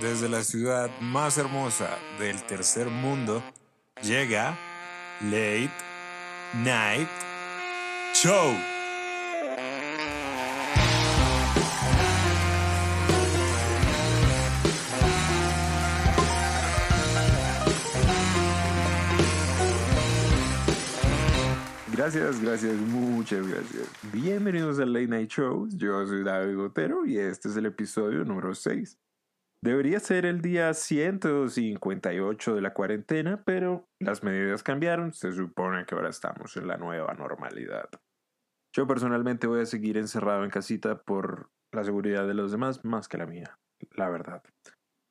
desde la ciudad más hermosa del tercer mundo, llega Late Night Show. Gracias, gracias, muchas gracias. Bienvenidos al Late Night Show. Yo soy David Gotero y este es el episodio número 6. Debería ser el día 158 de la cuarentena, pero las medidas cambiaron. Se supone que ahora estamos en la nueva normalidad. Yo personalmente voy a seguir encerrado en casita por la seguridad de los demás más que la mía, la verdad.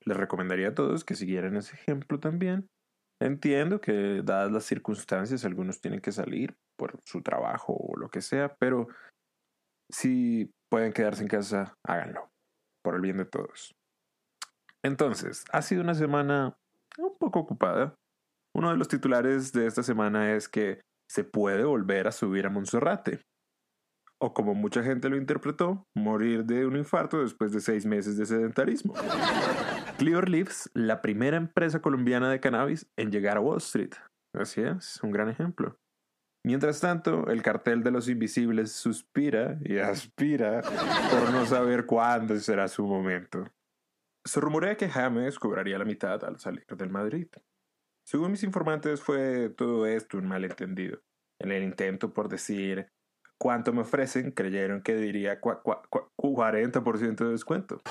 Les recomendaría a todos que siguieran ese ejemplo también. Entiendo que dadas las circunstancias algunos tienen que salir por su trabajo o lo que sea, pero si pueden quedarse en casa, háganlo, por el bien de todos. Entonces, ha sido una semana un poco ocupada. Uno de los titulares de esta semana es que se puede volver a subir a Monserrate. O como mucha gente lo interpretó, morir de un infarto después de seis meses de sedentarismo. Clear Leaves, la primera empresa colombiana de cannabis en llegar a Wall Street. Así es, un gran ejemplo. Mientras tanto, el cartel de los invisibles suspira y aspira por no saber cuándo será su momento. Se rumorea que James cobraría la mitad al salir del Madrid. Según mis informantes, fue todo esto un malentendido. En el intento por decir cuánto me ofrecen, creyeron que diría 40% de descuento.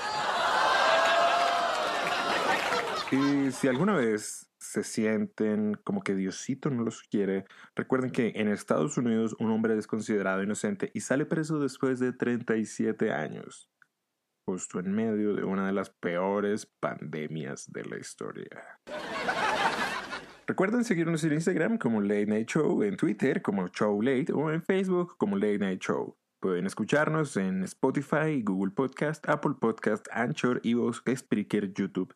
Y si alguna vez se sienten como que Diosito no los quiere, recuerden que en Estados Unidos un hombre es considerado inocente y sale preso después de 37 años justo en medio de una de las peores pandemias de la historia. Recuerden seguirnos en Instagram como Late Night Show, en Twitter como Show Late o en Facebook como Late Night Show. Pueden escucharnos en Spotify, Google Podcast, Apple Podcast, Anchor, Evox, Spreaker, YouTube.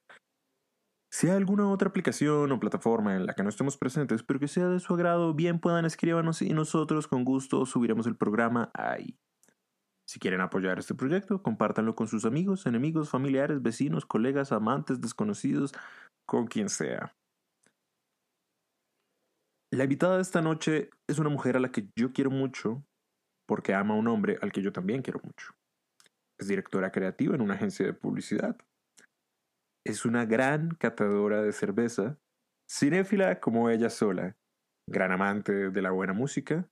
Si hay alguna otra aplicación o plataforma en la que no estemos presentes, pero que sea de su agrado, bien puedan escribirnos y nosotros con gusto subiremos el programa ahí. Si quieren apoyar este proyecto, compártanlo con sus amigos, enemigos, familiares, vecinos, colegas, amantes, desconocidos, con quien sea. La invitada de esta noche es una mujer a la que yo quiero mucho porque ama a un hombre al que yo también quiero mucho. Es directora creativa en una agencia de publicidad. Es una gran catadora de cerveza, cinéfila como ella sola, gran amante de la buena música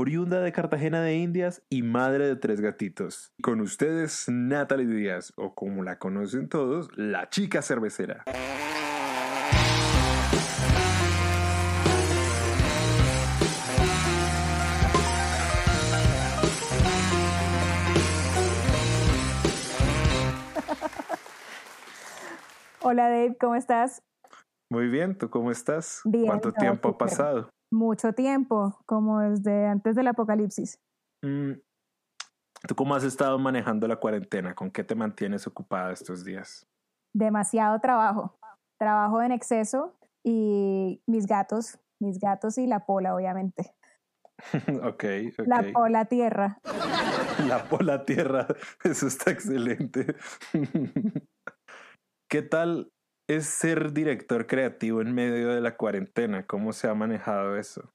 oriunda de Cartagena de Indias y madre de tres gatitos. Con ustedes, Natalie Díaz, o como la conocen todos, la chica cervecera. Hola Dave, ¿cómo estás? Muy bien, ¿tú cómo estás? Bien, ¿Cuánto tiempo ha pasado? Mucho tiempo, como desde antes del apocalipsis. Mm, ¿Tú cómo has estado manejando la cuarentena? ¿Con qué te mantienes ocupada estos días? Demasiado trabajo, trabajo en exceso y mis gatos, mis gatos y la pola, obviamente. ok, ok. La pola tierra. la pola tierra, eso está excelente. ¿Qué tal es ser director creativo en medio de la cuarentena? ¿Cómo se ha manejado eso?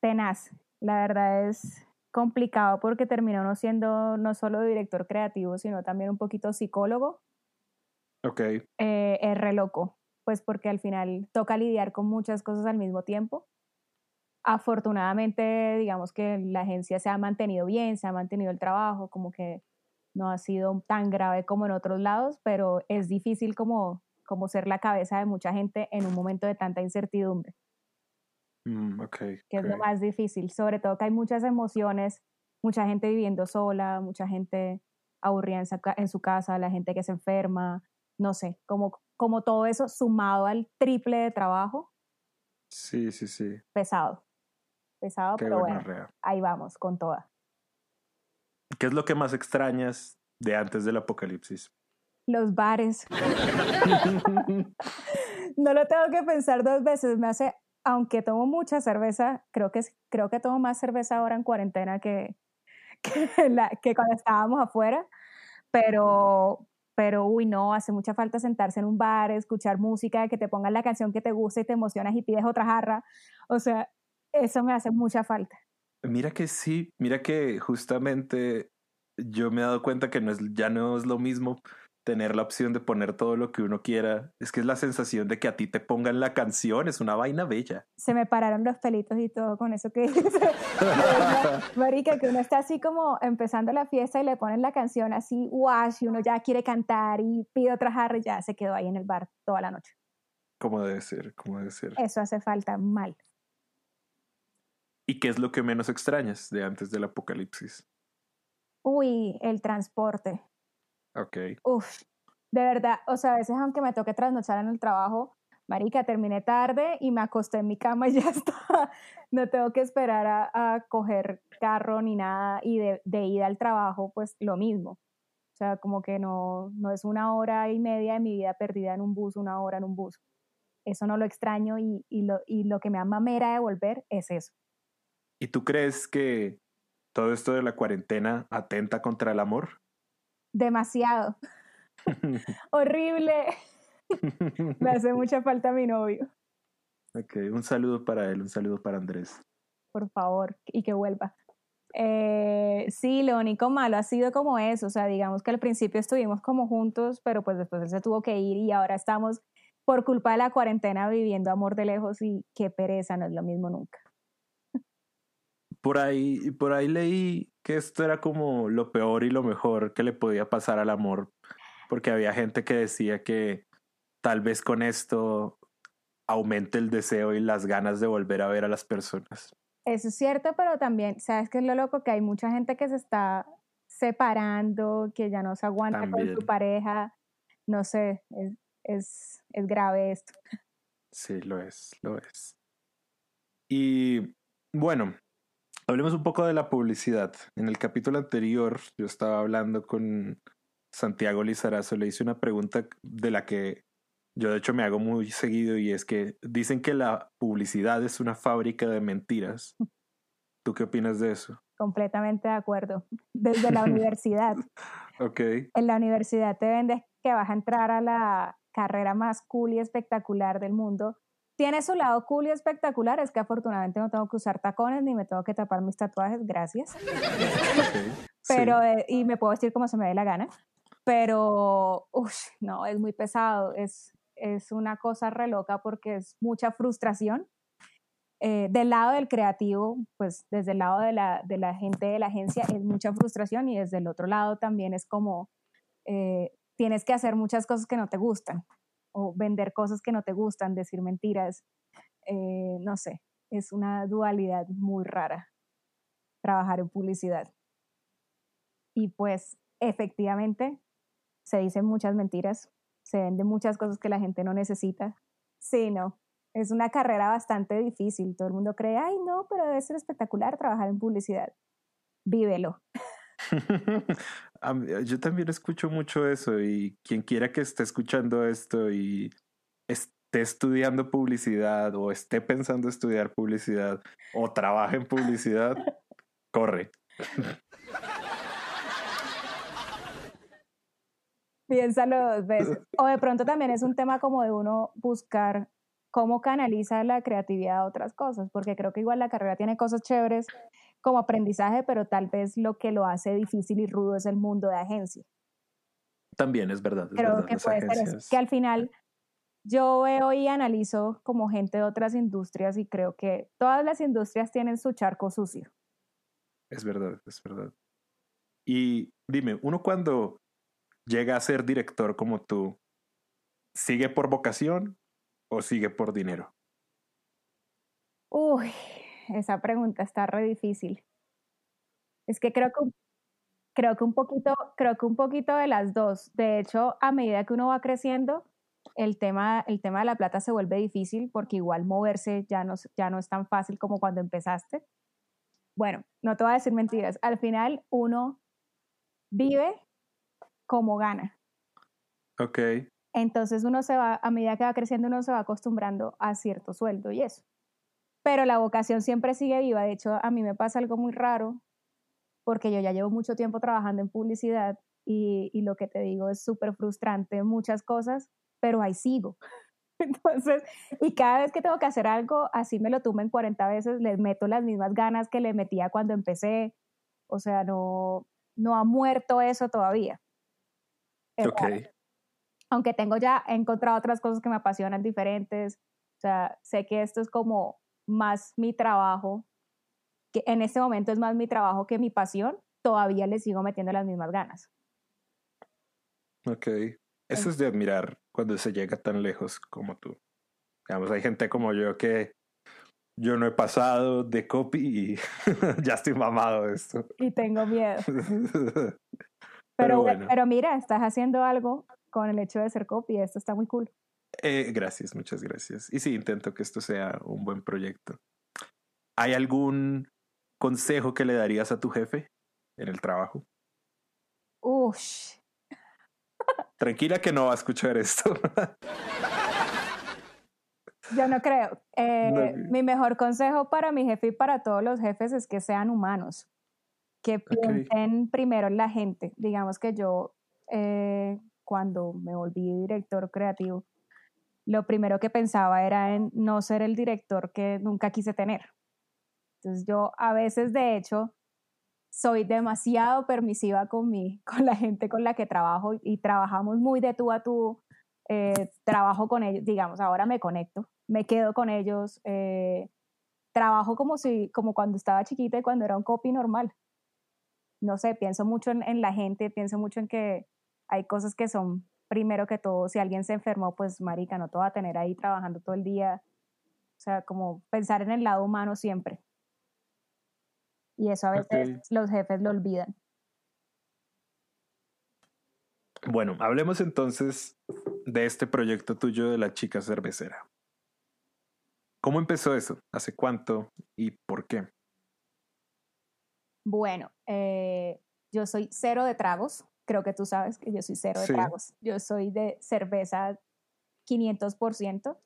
Tenaz. La verdad es complicado porque terminó no siendo no solo director creativo, sino también un poquito psicólogo. Ok. Eh, es re loco, pues porque al final toca lidiar con muchas cosas al mismo tiempo. Afortunadamente, digamos que la agencia se ha mantenido bien, se ha mantenido el trabajo, como que no ha sido tan grave como en otros lados, pero es difícil como como ser la cabeza de mucha gente en un momento de tanta incertidumbre. Mm, que es lo más difícil, sobre todo que hay muchas emociones, mucha gente viviendo sola, mucha gente aburrida en, su casa, la gente que se enferma, no sé, como, como todo eso sumado al triple de trabajo. Sí, sí, sí. Pesado, pesado, pero bueno, ahí vamos con toda. ¿Qué es lo que más extrañas de antes del apocalipsis? Los bares. no lo tengo que pensar dos veces. Me hace, aunque tomo mucha cerveza, creo que, creo que tomo más cerveza ahora en cuarentena que, que, la, que cuando estábamos afuera. Pero pero uy, no, hace mucha falta sentarse en un bar, escuchar música, que te pongan la canción que te gusta y te emocionas y pides otra jarra. O sea, eso me hace mucha falta. Mira que sí, mira que justamente yo me he dado cuenta que no es, ya no es lo mismo tener la opción de poner todo lo que uno quiera. Es que es la sensación de que a ti te pongan la canción, es una vaina bella. Se me pararon los pelitos y todo con eso que Marica, que uno está así como empezando la fiesta y le ponen la canción así, wash, y uno ya quiere cantar y pide otra jarra y ya se quedó ahí en el bar toda la noche. Como debe ser, como debe ser. Eso hace falta mal. ¿Y qué es lo que menos extrañas de antes del apocalipsis? Uy, el transporte. Ok. Uf, de verdad, o sea, a veces aunque me toque trasnochar en el trabajo, marica, terminé tarde y me acosté en mi cama y ya está. No tengo que esperar a, a coger carro ni nada y de, de, ida al trabajo, pues lo mismo. O sea, como que no, no es una hora y media de mi vida perdida en un bus, una hora en un bus. Eso no lo extraño y, y, lo, y lo que me da mamera de volver es eso. ¿Y tú crees que todo esto de la cuarentena atenta contra el amor? Demasiado. Horrible. Me hace mucha falta mi novio. Ok, un saludo para él, un saludo para Andrés. Por favor, y que vuelva. Eh, sí, lo único malo ha sido como eso, o sea, digamos que al principio estuvimos como juntos, pero pues después él se tuvo que ir y ahora estamos por culpa de la cuarentena viviendo amor de lejos y qué pereza, no es lo mismo nunca. Por ahí, por ahí leí que esto era como lo peor y lo mejor que le podía pasar al amor, porque había gente que decía que tal vez con esto aumente el deseo y las ganas de volver a ver a las personas. Eso es cierto, pero también, ¿sabes qué es lo loco? Que hay mucha gente que se está separando, que ya no se aguanta también. con su pareja. No sé, es, es, es grave esto. Sí, lo es, lo es. Y bueno, Hablemos un poco de la publicidad. En el capítulo anterior yo estaba hablando con Santiago Lizarazo, le hice una pregunta de la que yo de hecho me hago muy seguido y es que dicen que la publicidad es una fábrica de mentiras. ¿Tú qué opinas de eso? Completamente de acuerdo. Desde la universidad. ok. En la universidad te vendes que vas a entrar a la carrera más cool y espectacular del mundo tiene su lado cool y espectacular, es que afortunadamente no tengo que usar tacones ni me tengo que tapar mis tatuajes, gracias. Pero, sí. eh, y me puedo vestir como se me dé la gana. Pero, uff, no, es muy pesado, es, es una cosa re loca porque es mucha frustración. Eh, del lado del creativo, pues desde el lado de la, de la gente de la agencia es mucha frustración y desde el otro lado también es como eh, tienes que hacer muchas cosas que no te gustan o vender cosas que no te gustan, decir mentiras, eh, no sé, es una dualidad muy rara trabajar en publicidad. Y pues efectivamente se dicen muchas mentiras, se venden muchas cosas que la gente no necesita. Sí, no, es una carrera bastante difícil. Todo el mundo cree, ay, no, pero debe ser espectacular trabajar en publicidad. Vívelo. Yo también escucho mucho eso y quien quiera que esté escuchando esto y esté estudiando publicidad o esté pensando estudiar publicidad o trabaje en publicidad, corre. Piénsalo dos veces. O de pronto también es un tema como de uno buscar cómo canaliza la creatividad a otras cosas, porque creo que igual la carrera tiene cosas chéveres como aprendizaje, pero tal vez lo que lo hace difícil y rudo es el mundo de agencia. También es verdad. Es Creo verdad, que puede ser eso. Que al final yo veo y analizo como gente de otras industrias y creo que todas las industrias tienen su charco sucio. Es verdad, es verdad. Y dime, uno cuando llega a ser director como tú, ¿sigue por vocación o sigue por dinero? Uy, esa pregunta está re difícil. Es que creo que, creo que un poquito, creo que un poquito de las dos. De hecho, a medida que uno va creciendo, el tema, el tema de la plata se vuelve difícil porque igual moverse ya no, ya no es tan fácil como cuando empezaste. Bueno, no te voy a decir mentiras. Al final uno vive como gana. Ok. Entonces uno se va, a medida que va creciendo, uno se va acostumbrando a cierto sueldo y eso pero la vocación siempre sigue viva. De hecho, a mí me pasa algo muy raro, porque yo ya llevo mucho tiempo trabajando en publicidad y, y lo que te digo es súper frustrante, muchas cosas, pero ahí sigo. Entonces, y cada vez que tengo que hacer algo, así me lo en 40 veces, les meto las mismas ganas que le metía cuando empecé. O sea, no, no ha muerto eso todavía. Ok. Aunque tengo ya, he encontrado otras cosas que me apasionan diferentes. O sea, sé que esto es como más mi trabajo, que en este momento es más mi trabajo que mi pasión, todavía le sigo metiendo las mismas ganas. Ok. Eso es de admirar cuando se llega tan lejos como tú. Digamos, hay gente como yo que yo no he pasado de copy y ya estoy mamado de esto. Y tengo miedo. pero, bueno. pero mira, estás haciendo algo con el hecho de ser copy, esto está muy cool. Eh, gracias, muchas gracias. Y sí, intento que esto sea un buen proyecto. ¿Hay algún consejo que le darías a tu jefe en el trabajo? Ush, Tranquila que no va a escuchar esto. Yo no creo. Eh, mi mejor consejo para mi jefe y para todos los jefes es que sean humanos, que piensen primero en la gente. Digamos que yo, eh, cuando me volví director creativo, lo primero que pensaba era en no ser el director que nunca quise tener. Entonces yo a veces, de hecho, soy demasiado permisiva con, mi, con la gente con la que trabajo y trabajamos muy de tú a tú. Eh, trabajo con ellos, digamos, ahora me conecto, me quedo con ellos, eh, trabajo como, si, como cuando estaba chiquita y cuando era un copy normal. No sé, pienso mucho en la gente, pienso mucho en que hay cosas que son, primero que todo, si alguien se enfermó, pues marica, no te va a tener ahí trabajando todo el día. O sea, como pensar en el lado humano siempre. Y eso a veces los jefes lo olvidan. Bueno, hablemos entonces de este proyecto tuyo de la chica cervecera. ¿Cómo empezó eso? ¿Hace cuánto y por qué? Bueno, eh, yo soy cero de tragos. Creo que tú sabes que yo soy cero de tragos. Yo soy de cerveza 500%.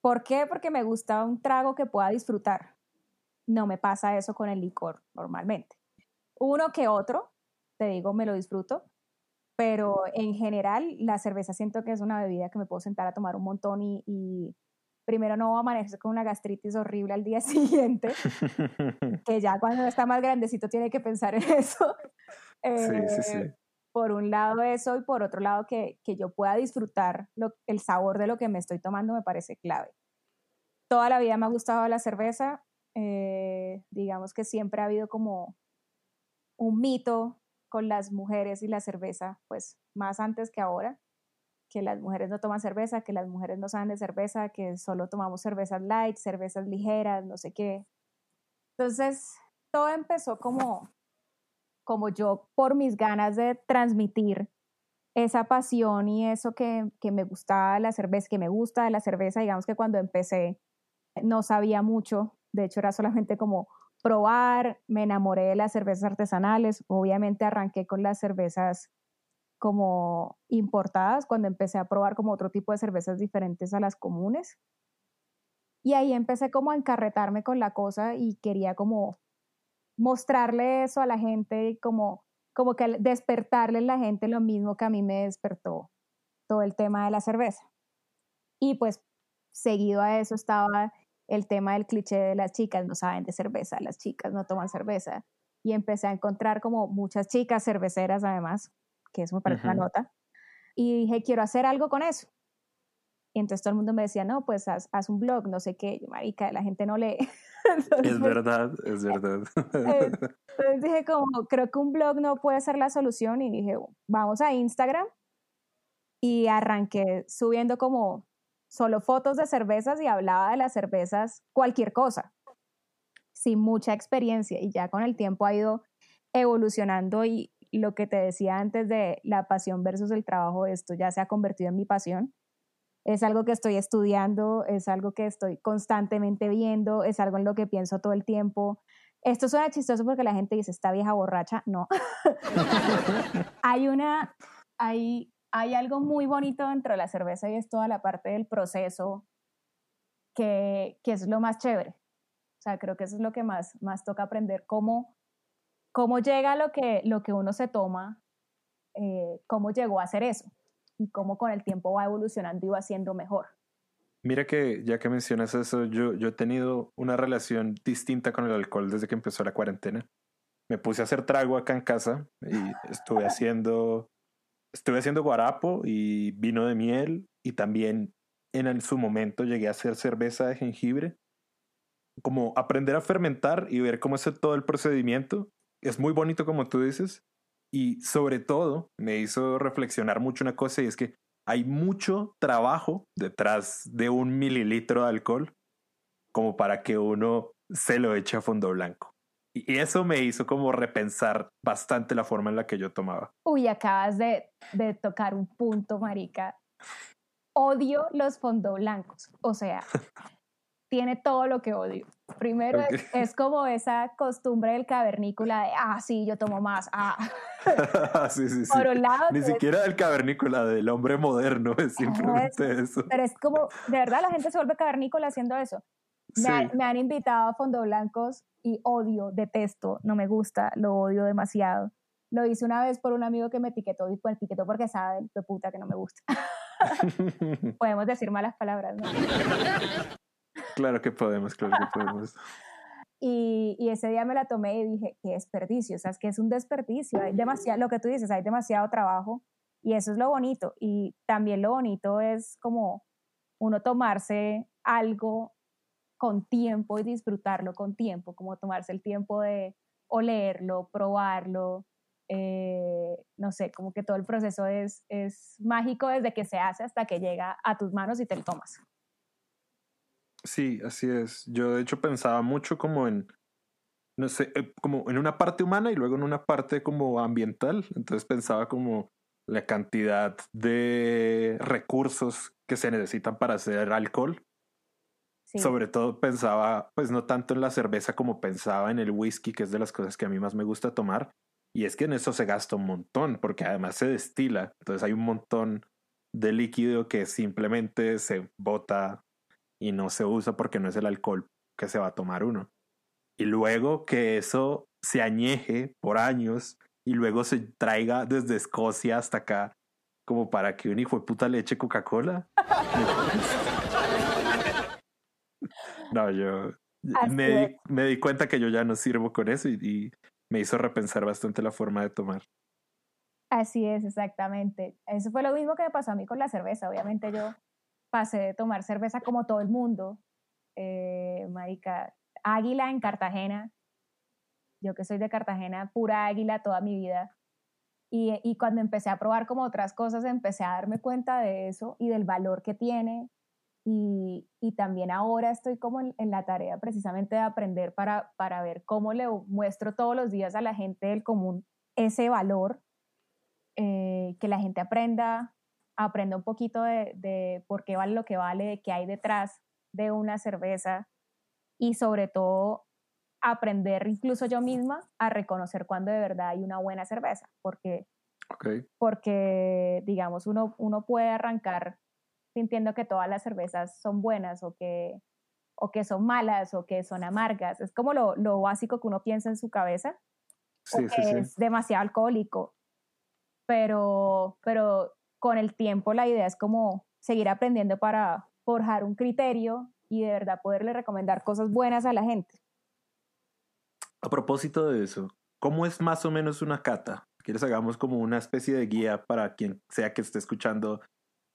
¿Por qué? Porque me gusta un trago que pueda disfrutar. No me pasa eso con el licor normalmente. Uno que otro, te digo, me lo disfruto, pero en general la cerveza siento que es una bebida que me puedo sentar a tomar un montón y, primero no amanecer con una gastritis horrible al día siguiente, que ya cuando está más grandecito tiene que pensar en eso. sí, sí, sí. Por un lado eso y por otro lado que, que yo pueda disfrutar el sabor de lo que me estoy tomando me parece clave. Toda la vida me ha gustado la cerveza, eh, digamos que siempre ha habido como un mito con las mujeres y la cerveza, pues más antes que ahora, que las mujeres no toman cerveza, que las mujeres no saben de cerveza, que solo tomamos cervezas light, cervezas ligeras, no sé qué. Entonces, todo empezó como, como yo por mis ganas de transmitir esa pasión y eso que, que me gustaba la cerveza, que me gusta de la cerveza, digamos que cuando empecé no sabía mucho de hecho, era solamente como probar, me enamoré de las cervezas artesanales, obviamente arranqué con las cervezas como importadas cuando empecé a probar como otro tipo de cervezas diferentes a las comunes. Y ahí empecé como a encarretarme con la cosa y quería como mostrarle eso a la gente y como, como que despertarle a la gente lo mismo que a mí me despertó todo el tema de la cerveza. Y pues seguido a eso estaba el tema del cliché de las chicas no saben de cerveza, las chicas no toman cerveza. Y empecé a encontrar como muchas chicas cerveceras además, que eso me parece una nota. Y dije, quiero hacer algo con eso. Y entonces todo el mundo me decía, no, pues haz, un blog, no sé qué. Yo, marica, la gente no lee. es verdad, es verdad. entonces dije, como, creo que un blog no puede ser la solución. Y dije, vamos a Instagram. Y arranqué subiendo como solo fotos de cervezas y hablaba de las cervezas cualquier cosa, sin mucha experiencia y ya con el tiempo ha ido evolucionando y lo que te decía antes de la pasión versus el trabajo, esto ya se ha convertido en mi pasión. Es algo que estoy estudiando, es algo que estoy constantemente viendo, es algo en lo que pienso todo el tiempo. Esto suena chistoso porque la gente dice, esta vieja borracha. No. hay una, hay hay algo muy bonito dentro de la cerveza y es toda la parte del proceso que, que, es lo más chévere. O sea, creo que eso es lo que más, más toca aprender, cómo, cómo llega lo que, lo que uno se toma eh, cómo llegó a hacer eso y cómo con el tiempo va evolucionando y va siendo mejor. Mira que ya que mencionas eso, yo, yo he tenido una relación distinta con el alcohol desde que empezó la cuarentena. Me puse a hacer trago acá en casa y estuve haciendo, estuve haciendo guarapo y vino de miel y también en su momento llegué a hacer cerveza de jengibre. Como aprender a fermentar y ver cómo es todo el procedimiento. Es muy bonito como tú dices. Y sobre todo me hizo reflexionar mucho una cosa y es que hay mucho trabajo detrás de un mililitro de alcohol como para que uno se lo eche a fondo blanco. Y eso me hizo como repensar bastante la forma en la que yo tomaba. Uy, acabas de, de tocar un punto, marica. Odio los fondo blancos. O sea, tiene todo lo que odio. Primero es, como esa costumbre del cavernícola de, ah, sí, yo tomo más. Ah. sí, sí, sí. Por un lado, Ni siquiera del cavernícola, del hombre moderno, es simplemente eso. Pero es como, de verdad, la gente se vuelve cavernícola haciendo eso. Me, me, han invitado a fondo blancos y odio, detesto, no me gusta, lo odio demasiado. Lo hice una vez por un amigo que me etiquetó y pues etiquetó porque sabe de puta que no me gusta. Podemos decir malas palabras, ¿no? Claro que podemos, claro que podemos. Y, y, ese día me la tomé y dije, qué desperdicio, o sea, es que es un desperdicio, hay demasiado, lo que tú dices, hay demasiado trabajo y eso es lo bonito. Y también lo bonito es como uno tomarse algo con tiempo y disfrutarlo con tiempo, como tomarse el tiempo de olerlo, probarlo, eh, no sé, como que todo el proceso es, es mágico desde que se hace hasta que llega a tus manos y te lo tomas. Sí, así es. Yo de hecho pensaba mucho como en, no sé, eh, como en una parte humana y luego en una parte como ambiental. Entonces pensaba como la cantidad de recursos que se necesitan para hacer alcohol. Sobre todo pensaba, pues no tanto en la cerveza como pensaba en el whisky, que es de las cosas que a mí más me gusta tomar. Y es que en eso se gasta un montón, porque además se destila. Entonces hay un montón de líquido que simplemente se bota y no se usa porque no es el alcohol que se va a tomar uno. Y luego que eso se añeje por años y luego se traiga desde Escocia hasta acá como para que un hijo de puta le eche Coca-Cola. no, yo me di, cuenta que yo ya no sirvo con eso y me hizo repensar bastante la forma de tomar. Así es, exactamente. Eso fue lo mismo que me pasó a mí con la cerveza. Obviamente yo pasé de tomar cerveza como todo el mundo. Eh, marica, águila en Cartagena. Yo que soy de Cartagena, pura águila toda mi vida. Y, cuando empecé a probar como otras cosas, empecé a darme cuenta de eso y del valor que tiene. Y, y también ahora estoy como en, la tarea precisamente de aprender para, para ver cómo le muestro todos los días a la gente del común ese valor, eh, que la gente aprenda aprenda un poquito de, por qué vale lo que vale, de qué hay detrás de una cerveza y sobre todo aprender incluso yo misma a reconocer cuando de verdad hay una buena cerveza, porque, porque digamos, uno, uno puede arrancar sintiendo que todas las cervezas son buenas o que, o que son malas o que son amargas. Es como lo, lo básico que uno piensa en su cabeza, sí, que es demasiado alcohólico. Pero, pero con el tiempo la idea es como seguir aprendiendo para forjar un criterio y de verdad poderle recomendar cosas buenas a la gente. A propósito de eso, ¿cómo es más o menos una cata? ¿Quieres hagamos como una especie de guía para quien sea que esté escuchando?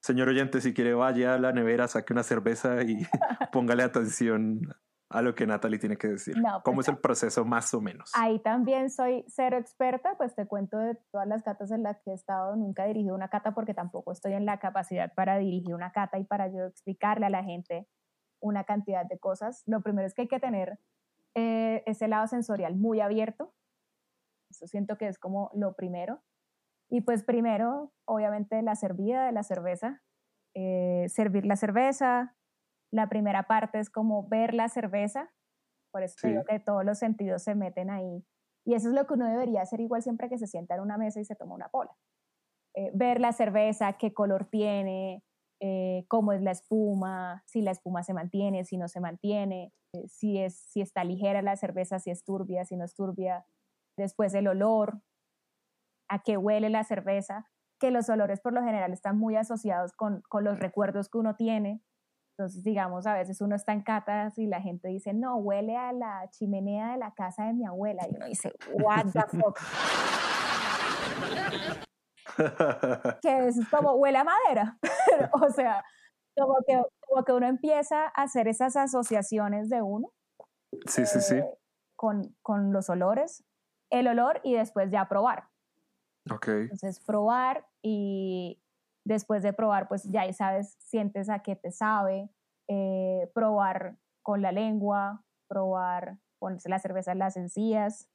Señor oyente, si quiere vaya a la nevera, saque una cerveza y póngale atención a lo que Natalie tiene que decir. ¿Cómo pues es el proceso más o menos? Ahí también soy cero experta, pues te cuento de todas las catas en las que he estado, nunca he dirigido una cata porque tampoco estoy en la capacidad para dirigir una cata y para yo explicarle a la gente una cantidad de cosas. Lo primero es que hay que tener eh, ese lado sensorial muy abierto. Eso siento que es como lo primero. Y pues primero, obviamente, la servida de la cerveza. Eh, servir la cerveza, la primera parte es como ver la cerveza, por eso digo que todos los sentidos se meten ahí. Y eso es lo que uno debería hacer igual siempre que se sienta en una mesa y se toma una pola. Eh, ver la cerveza, qué color tiene, eh, cómo es la espuma, si la espuma se mantiene, si no se mantiene, eh, si, es, si está ligera la cerveza, si es turbia, si no es turbia. Después el olor. a qué huele la cerveza, que los olores por lo general están muy asociados con, con los recuerdos que uno tiene. Entonces, digamos, a veces uno está en catas y la gente dice, no, huele a la chimenea de la casa de mi abuela. Y uno dice, what the fuck. que es como huele a madera. o sea, como que, como que uno empieza a hacer esas asociaciones de uno. Sí, sí, sí. Eh, con, con los olores, el olor y después ya probar. Ok. Entonces, probar y después de probar, pues ya sabes, sientes a qué te sabe, eh, probar con la lengua, probar, ponerse la cerveza en las encías,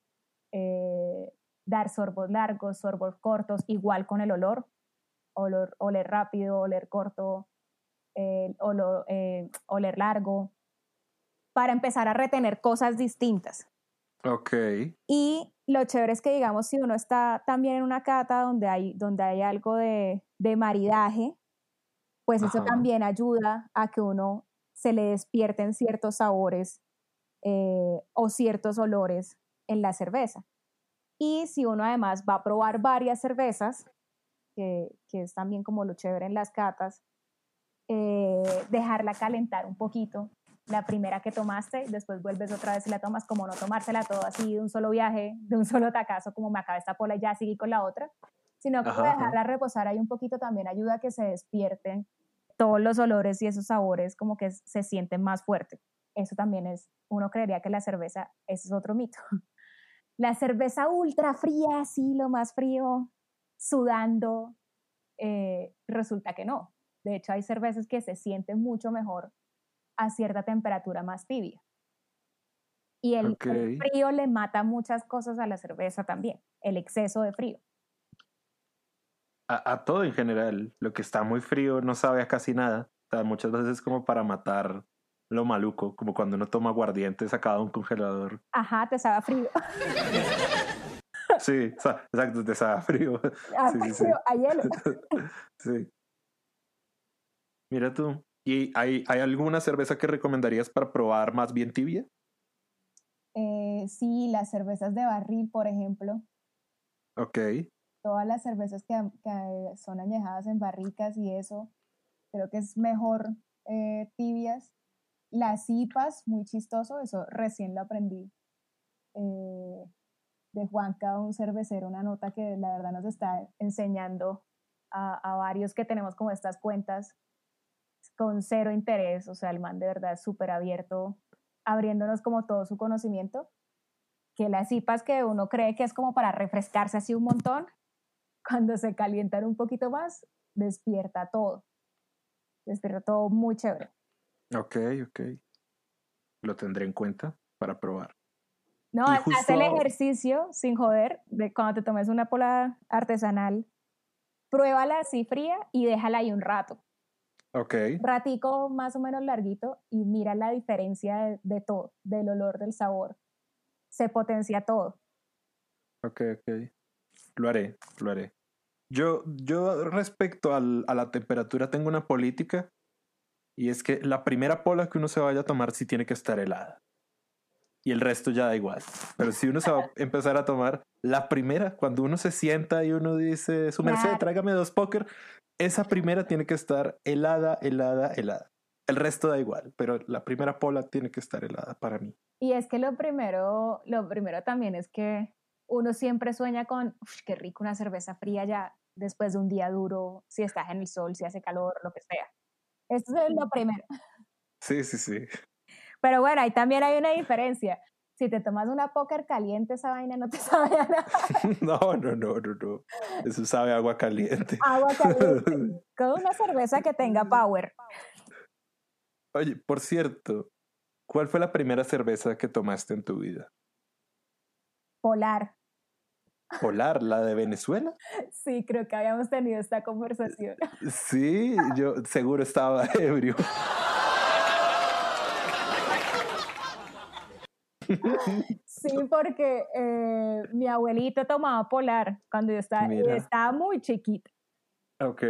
eh, dar sorbos largos, sorbos cortos, igual con el olor, olor oler rápido, oler corto, eh, oler largo, para empezar a retener cosas distintas. Ok. Y lo chévere es que, digamos, si uno está también en una cata donde hay, donde hay algo de, de maridaje, pues eso también ayuda a que uno se le despierten ciertos sabores eh, o ciertos olores en la cerveza. Y si uno además va a probar varias cervezas, que, que es también como lo chévere en las catas, eh, dejarla calentar un poquito la primera que tomaste, después vuelves otra vez y la tomas, como no tomársela todo así de un solo viaje, de un solo tacazo, como me acaba esta pola y ya seguí con la otra, sino que dejarla reposar ahí un poquito también ayuda a que se despierten todos los olores y esos sabores como que se sienten más fuertes. Eso también es, uno creería que la cerveza, ese es otro mito. La cerveza ultra fría, así lo más frío, sudando, eh, resulta que no. De hecho, hay cervezas que se sienten mucho mejor a cierta temperatura más tibia. Y el, frío le mata muchas cosas a la cerveza también, el exceso de frío. A, todo en general, lo que está muy frío no sabe a casi nada. muchas veces es como para matar lo maluco, como cuando uno toma aguardiente sacado de un congelador. Ajá, te sabe frío. sí, exacto, te sabe frío. Ah, sí, a hielo. sí. Mira tú, ¿Y hay, hay alguna cerveza que recomendarías para probar más bien tibia? Eh, sí, las cervezas de barril, por ejemplo. Ok. Todas las cervezas que, son añejadas en barricas y eso, creo que es mejor eh, tibias. Las IPAs, muy chistoso, eso recién lo aprendí. Eh, de Juanca, un cervecero, una nota que la verdad nos está enseñando a, a varios que tenemos como estas cuentas con cero interés, o sea, el man de verdad súper abierto, abriéndonos como todo su conocimiento, que las cipas que uno cree que es como para refrescarse así un montón, cuando se calientan un poquito más, despierta todo. Despierta todo muy chévere. Ok, ok. Lo tendré en cuenta para probar. No, haz el ejercicio sin joder de cuando te tomes una pola artesanal, pruébala así fría y déjala ahí un rato. Ok. Ratico más o menos larguito y mira la diferencia de, todo, del olor, del sabor. Se potencia todo. Ok, ok. Lo haré, lo haré. Yo, yo respecto al, a la temperatura tengo una política y es que la primera pola que uno se vaya a tomar sí tiene que estar helada. Y el resto ya da igual. Pero si uno se va a empezar a tomar la primera, cuando uno se sienta y uno dice, su merced, tráigame dos póker, esa primera tiene que estar helada, helada, helada. El resto da igual, pero la primera pola tiene que estar helada para mí. Y es que lo primero, lo primero también es que uno siempre sueña con, qué rico una cerveza fría ya después de un día duro, si estás en el sol, si hace calor, lo que sea. Esto es lo primero. Sí, sí, sí. Pero bueno, ahí también hay una diferencia si te tomas una póker caliente, esa vaina no te sabe a nada. No, no, no, no, no. Eso sabe agua caliente. Agua caliente. Con una cerveza que tenga power. Oye, por cierto, ¿cuál fue la primera cerveza que tomaste en tu vida? Polar. Polar, la de Venezuela. Sí, creo que habíamos tenido esta conversación. Sí, yo seguro estaba ebrio. Sí, porque eh, mi abuelito tomaba polar cuando yo estaba, estaba muy chiquita. Ok,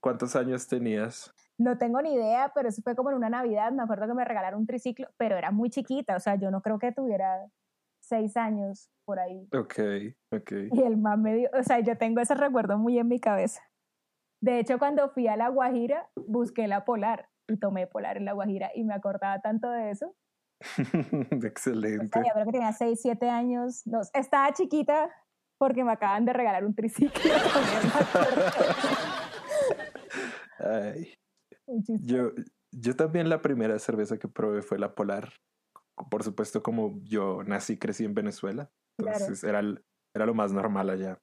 ¿cuántos años tenías? No tengo ni idea, pero eso fue como en una Navidad. Me acuerdo que me regalaron un triciclo, pero era muy chiquita, o sea, yo no creo que tuviera seis años por ahí. Ok, ok. Y el man me dio, o sea, yo tengo ese recuerdo muy en mi cabeza. De hecho, cuando fui a La Guajira, busqué la polar y tomé polar en La Guajira y me acordaba tanto de eso. Excelente. O sea, yo creo que tenía 6, 7 años. No, estaba chiquita porque me acaban de regalar un triciclo. Ay. Yo, yo también la primera cerveza que probé fue la Polar. Por supuesto, como yo nací y crecí en Venezuela. Entonces era, era lo más normal allá.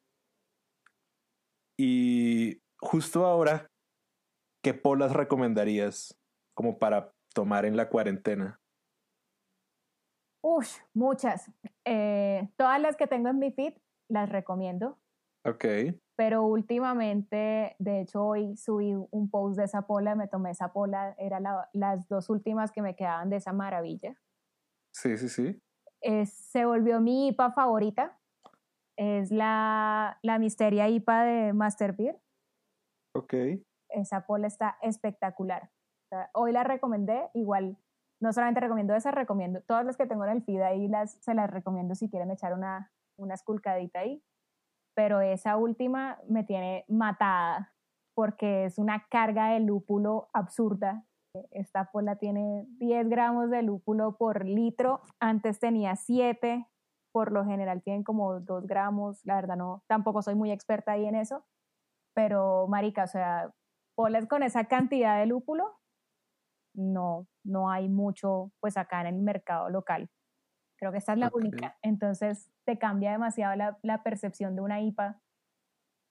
Y justo ahora, ¿qué polas recomendarías como para tomar en la cuarentena? Uf, muchas. Eh, todas las que tengo en mi feed las recomiendo. Ok. Pero últimamente, de hecho hoy subí un post de esa pola, me tomé esa pola, eran las dos últimas que me quedaban de esa maravilla. Sí, sí, sí. se volvió mi IPA favorita. Es la, la Misteria IPA de Master Beer. Ok. Esa pola está espectacular. hoy la recomendé, igual no solamente recomiendo esa, recomiendo todas las que tengo en el feed ahí, las, se las recomiendo si quieren echar una, una esculcadita ahí. Pero esa última me tiene matada porque es una carga de lúpulo absurda. Esta pola tiene 10 gramos de lúpulo por litro, antes tenía 7, por lo general tienen como 2 gramos, la verdad no, tampoco soy muy experta ahí en eso, pero marica, o sea, polas con esa cantidad de lúpulo, no, no hay mucho pues acá en el mercado local. Creo que esta es la única. Entonces te cambia demasiado la, percepción de una IPA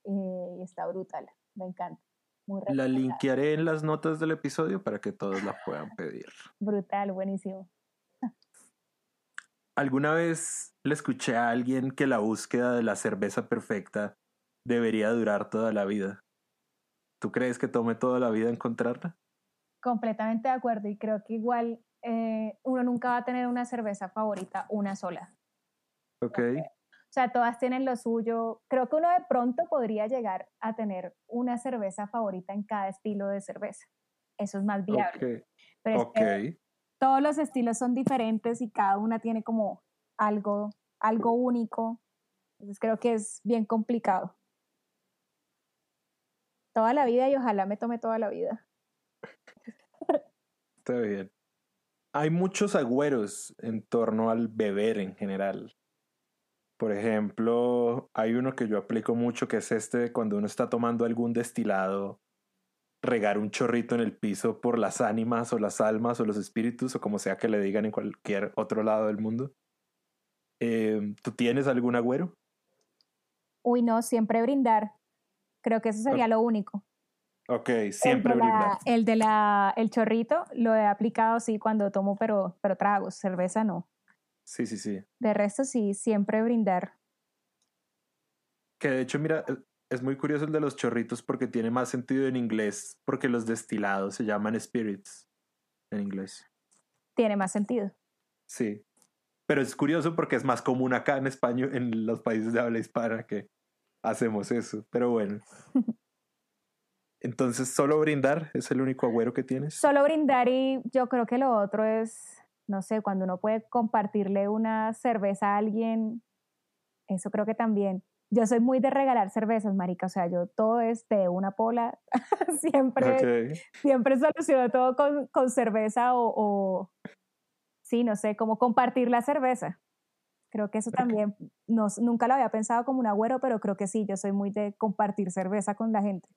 eh, y está brutal. Me encanta. la linkearé en las notas del episodio para que todos la puedan pedir. Brutal, buenísimo. ¿Alguna vez le escuché a alguien que la búsqueda de la cerveza perfecta debería durar toda la vida? ¿Tú crees que tome toda la vida encontrarla? Completamente de acuerdo y creo que igual eh, uno nunca va a tener una cerveza favorita, una sola. Ok. O sea, todas tienen lo suyo. Creo que uno de pronto podría llegar a tener una cerveza favorita en cada estilo de cerveza. Eso es más viable. Pero todos los estilos son diferentes y cada una tiene como algo, algo único. Entonces creo que es bien complicado. Toda la vida y ojalá me tome toda la vida. Está bien. Hay muchos agüeros en torno al beber en general. Por ejemplo, hay uno que yo aplico mucho que es este cuando uno está tomando algún destilado, regar un chorrito en el piso por las ánimas o las almas o los espíritus o como sea que le digan en cualquier otro lado del mundo. Em, ¿Tú tienes algún agüero? Uy, no, siempre brindar. Creo que eso sería lo único. Ok, siempre el de, la, el de la, el chorrito lo he aplicado sí cuando tomo, pero, pero tragos, cerveza no. Sí, sí, sí. De resto sí, siempre brindar. Que de hecho, mira, es muy curioso el de los chorritos porque tiene más sentido en inglés, porque los destilados se llaman spirits en inglés. Tiene más sentido. Sí. Pero es curioso porque es más común acá en España, en los países de habla hispana, que hacemos eso. Pero bueno. Entonces, ¿solo brindar es el único agüero que tienes? Solo brindar y yo creo que lo otro es, no sé, cuando uno puede compartirle una cerveza a alguien, eso creo que también. Yo soy muy de regalar cervezas, marica, o sea, yo todo es de una pola, siempre, siempre soluciono todo con, con cerveza o, o, sí, no sé, como compartir la cerveza. Creo que eso también, no, nunca lo había pensado como un agüero, pero creo que sí, yo soy muy de compartir cerveza con la gente.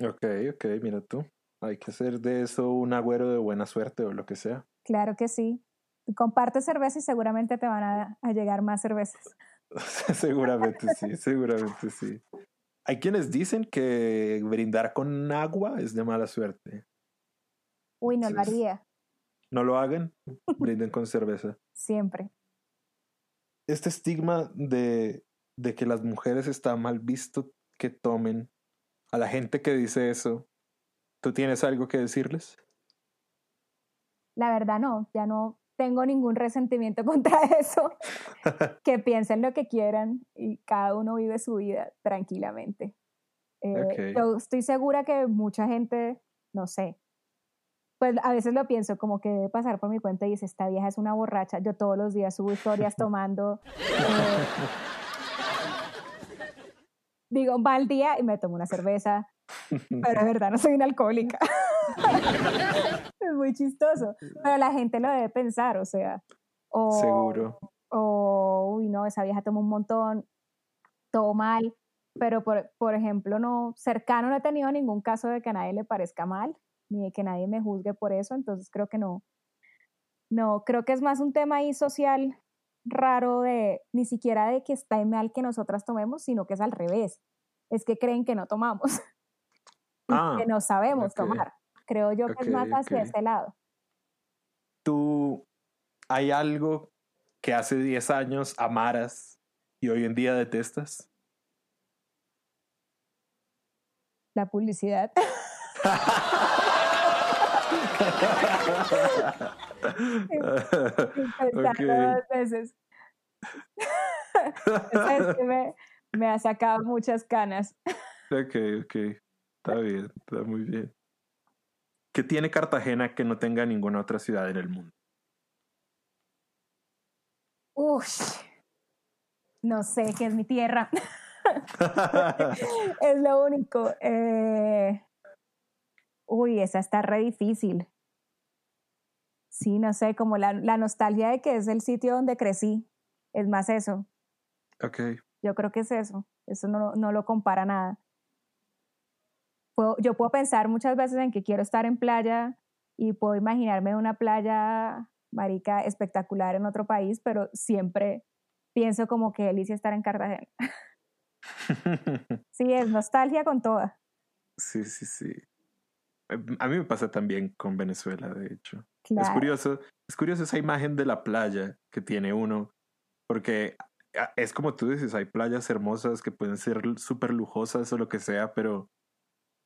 Ok, ok, mira tú. Hay que hacer de eso un agüero de buena suerte o lo que sea. Claro que sí. Comparte cerveza y seguramente te van a, llegar más cervezas. seguramente sí, seguramente sí. Hay quienes dicen que brindar con agua es de mala suerte. Uy, no lo haría. No lo hagan, brinden con cerveza. Siempre. Este estigma de, de que las mujeres está mal visto que tomen a la gente que dice eso, ¿tú tienes algo que decirles? La verdad no, ya no tengo ningún resentimiento contra eso. que piensen lo que quieran y cada uno vive su vida tranquilamente. Eh, yo estoy segura que mucha gente, no sé, pues a veces lo pienso como que debe pasar por mi cuenta y dice, esta vieja es una borracha, yo todos los días subo historias tomando. eh, digo, va al día y me tomo una cerveza, pero de verdad no soy una alcohólica. es muy chistoso, pero la gente lo debe pensar, o sea, o, Seguro. o, uy, no, esa vieja toma un montón, todo mal, pero por, por ejemplo, no, cercano no he tenido ningún caso de que a nadie le parezca mal, ni de que nadie me juzgue por eso, entonces creo que no, no, creo que es más un tema ahí social raro de, ni siquiera de que está mal que nosotras tomemos, sino que es al revés, es que creen que no tomamos, y Ah, que no sabemos tomar, creo yo que es más hacia ok. ese lado. ¿Tú hay algo que hace 10 años amaras y hoy en día detestas? La publicidad. dos veces. Es que me, me ha sacado muchas canas. Ok, ok. Está bien, está muy bien. ¿Qué tiene Cartagena que no tenga ninguna otra ciudad en el mundo? Uf, no sé qué es mi tierra. es lo único. Eh, Uy, esa está re difícil. Sí, no sé, como la, la nostalgia de que es el sitio donde crecí. Es más eso. ok, Yo creo que es eso. Eso no, no lo compara nada. Puedo- yo puedo pensar muchas veces en que quiero estar en playa y puedo imaginarme una playa, marica, espectacular en otro país, pero siempre pienso como que delicia estar en Cartagena. Sí, es nostalgia con toda. sí, sí, sí. Eh, A mí me pasa también con Venezuela, de hecho. Es curioso, es curioso esa imagen de la playa que tiene uno, porque ah, es como tú dices, hay playas hermosas que pueden ser súper lujosas o lo que sea, pero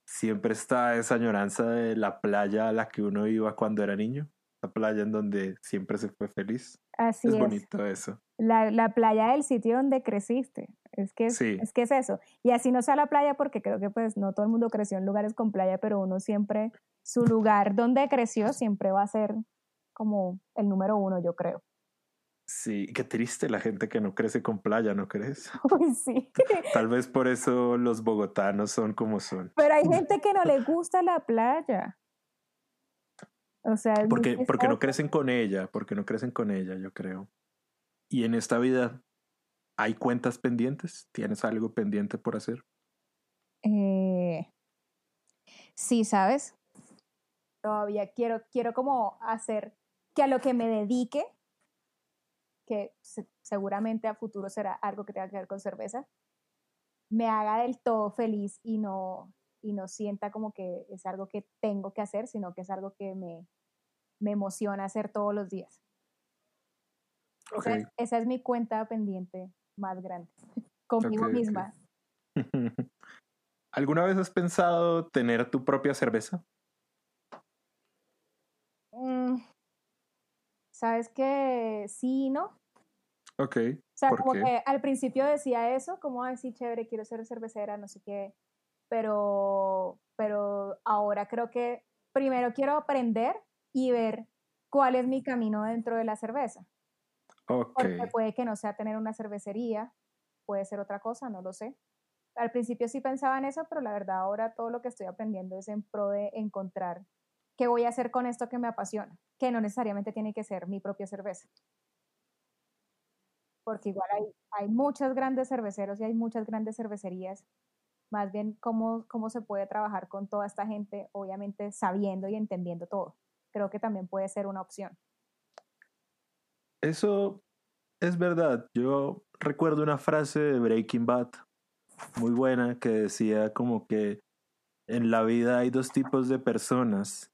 siempre está esa añoranza de la playa a la que uno iba cuando era niño, la playa en donde siempre se fue feliz. Así es es. bonito eso. La, la playa del sitio donde creciste. Es que es, Sí. es que es eso. Y así no sea la playa, porque creo que pues no todo el mundo creció en lugares con playa, pero uno siempre, su lugar donde creció siempre va a ser como el número uno, yo creo. Sí, qué triste la gente que no crece con playa, ¿no crees? Uy, sí. Tal vez por eso los bogotanos son como son. Pero hay gente que no le gusta la playa. O sea, Porque, porque no crecen con ella, porque no crecen con ella, yo creo. Y en esta vida, ¿hay cuentas pendientes? ¿Tienes algo pendiente por hacer? Eh, sí, ¿sabes? Todavía quiero, quiero como hacer que a lo que me dedique, que se- seguramente a futuro será algo que tenga que ver con cerveza, me haga del todo feliz y no, y no sienta como que es algo que tengo que hacer, sino que es algo que me, me emociona hacer todos los días. Esa, es, Ok. esa es mi cuenta pendiente más grande, conmigo misma. ¿Alguna vez has pensado tener tu propia cerveza? Mm, Sabes que sí, ¿no? Ok. O sea, ¿Por como qué? que al principio decía eso, como, ay, sí, chévere, quiero ser cervecera, no sé qué, pero, pero ahora creo que primero quiero aprender y ver cuál es mi camino dentro de la cerveza, Ok. porque puede que no sea tener una cervecería, puede ser otra cosa, no lo sé. Al principio sí pensaba en eso, pero la verdad ahora todo lo que estoy aprendiendo es en pro de encontrar qué voy a hacer con esto que me apasiona, que no necesariamente tiene que ser mi propia cerveza porque igual hay, hay muchos grandes cerveceros y hay muchas grandes cervecerías. Más bien, cómo, cómo se puede trabajar con toda esta gente, obviamente sabiendo y entendiendo todo. Creo que también puede ser una opción. Eso es verdad. Yo recuerdo una frase de Breaking Bad muy buena que decía como que en la vida hay dos tipos de personas,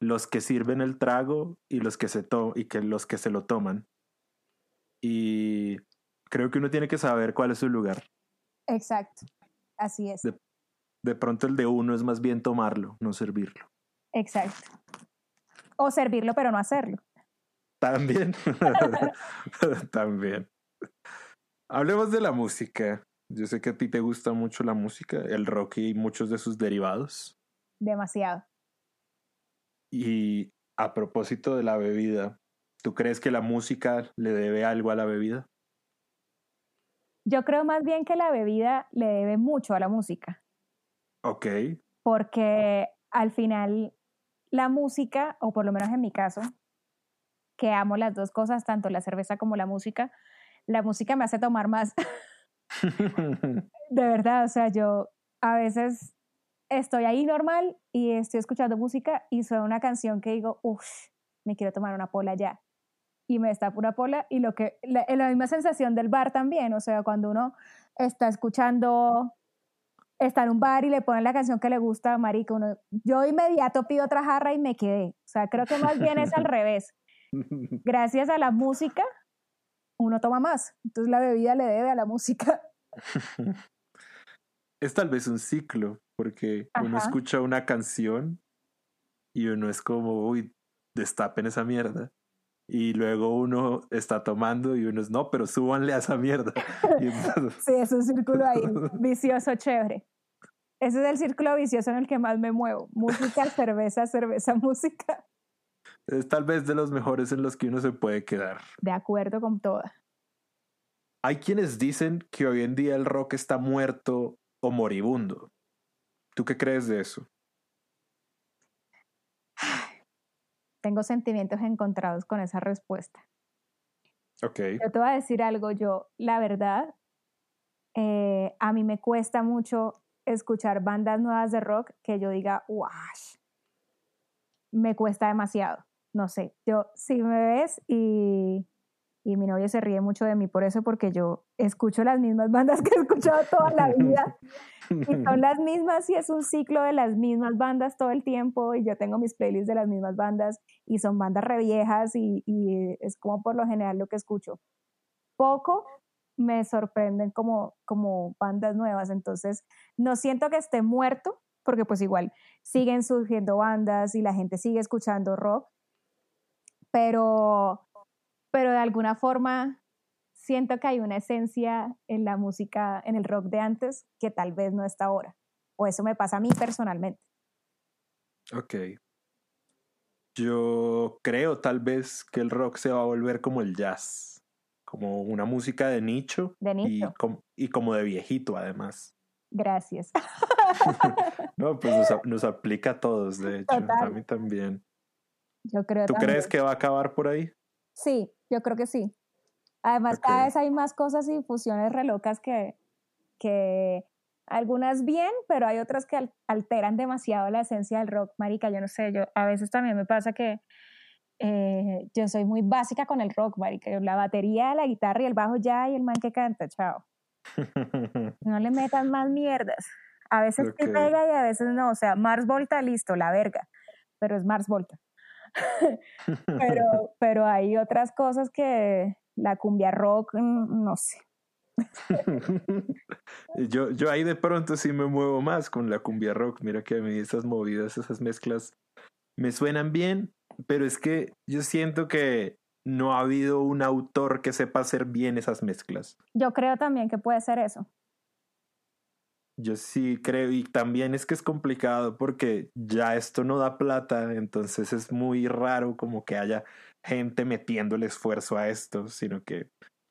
los que sirven el trago y los que se to y que los que se lo toman. Y creo que uno tiene que saber cuál es su lugar. Exacto, así es. De- De pronto el de uno es más bien tomarlo, no servirlo. Exacto. O servirlo, pero no hacerlo. También. También. Hablemos de la música. Yo sé que a ti te gusta mucho la música, el rock y muchos de sus derivados. Demasiado. Y a propósito de la bebida, ¿tú crees que la música le debe algo a la bebida? Yo creo más bien que la bebida le debe mucho a la música. Ok. Porque al final la música, o por lo menos en mi caso, que amo las dos cosas, tanto la cerveza como la música, la música me hace tomar más. de verdad, o sea, yo a veces estoy ahí normal y estoy escuchando música y suena una canción que digo, uff, me quiero tomar una pola ya. Y me destapo una pola y lo que, la, la misma sensación del bar también, o sea, cuando uno está escuchando, está en un bar y le ponen la canción que le gusta a Marica, uno, yo inmediato pido otra jarra y me quedé. O sea, creo que más bien es al revés. Gracias a la música, uno toma más. Entonces la bebida le debe a la música. es tal vez un ciclo, porque uno escucha una canción y uno es como, uy, destapen esa mierda. Y luego uno está tomando y uno es, no, pero súbanle a esa mierda. sí, es un círculo ahí, vicioso, chévere. Ese es el círculo vicioso en el que más me muevo. Música, cerveza, cerveza, música. Es tal vez de los mejores en los que uno se puede quedar. De acuerdo con toda. Hay quienes dicen que hoy en día el rock está muerto o moribundo. ¿Tú qué crees de eso? Tengo sentimientos encontrados con esa respuesta. Ok. Yo te voy a decir algo, yo, la verdad, eh, a mí me cuesta mucho escuchar bandas nuevas de rock que yo diga, wow, me cuesta demasiado. No sé, yo, si me ves y y mi novio se ríe mucho de mí por eso, porque yo escucho las mismas bandas que he escuchado toda la vida. Y son las mismas y es un ciclo de las mismas bandas todo el tiempo y yo tengo mis playlists de las mismas bandas y son bandas reviejas y, y es como por lo general lo que escucho. Poco me sorprenden como, como bandas nuevas, entonces no siento que esté muerto, porque pues igual siguen surgiendo bandas y la gente sigue escuchando rock, pero pero de alguna forma siento que hay una esencia en la música, en el rock de antes, que tal vez no está ahora. O eso me pasa a mí personalmente. Ok. Yo creo tal vez que el rock se va a volver como el jazz, como una música de nicho. De nicho. Y, como de viejito además. Gracias. no, pues nos, aplica a todos, de hecho. A mí también. Yo creo ¿Tú crees que va a acabar por ahí? Sí, yo creo que sí. Además, cada vez hay más cosas y fusiones relocas que, que algunas bien, pero hay otras que alteran demasiado la esencia del rock, marica. Yo no sé, yo a veces también me pasa que eh, yo soy muy básica con el rock, marica. La batería, la guitarra y el bajo ya y el man que canta, chao. no le metan más mierdas. A veces sí pega y a veces no. O sea, Mars Volta, listo, la verga. Pero es Mars Volta. pero, pero hay otras cosas que la cumbia rock, mm, no sé. yo, yo ahí de pronto sí me muevo más con la cumbia rock. Mira que a mí esas movidas, esas mezclas me suenan bien, pero es que yo siento que no ha habido un autor que sepa hacer bien esas mezclas. Yo creo también que puede ser eso. Yo sí creo, y también es que es complicado porque ya esto no da plata, entonces es muy raro como que haya gente metiendo el esfuerzo a esto, sino que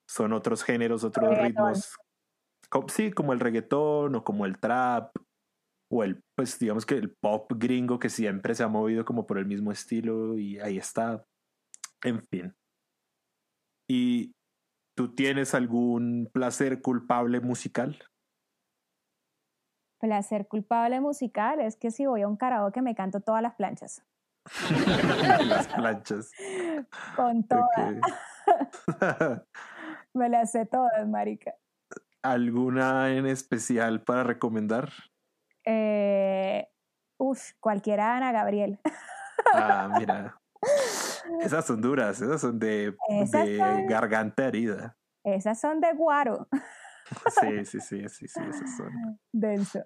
son otros géneros, otros ritmos. Sí, como el reggaetón o como el trap o el, pues digamos que el pop gringo que siempre se ha movido como por el mismo estilo y ahí está. En fin. ¿Y tú tienes algún placer culpable musical? Placer culpable musical es que si voy a un karaoke me canto todas las planchas. las planchas. Con todas. me las sé todas, marica. ¿Alguna en especial para recomendar? Eh, uf, cualquiera Ana Gabriel. ah, mira. Esas son duras, esas son de, de garganta herida. Esas son de guaro. Sí, sí, sí, sí, sí, esas son. Denso.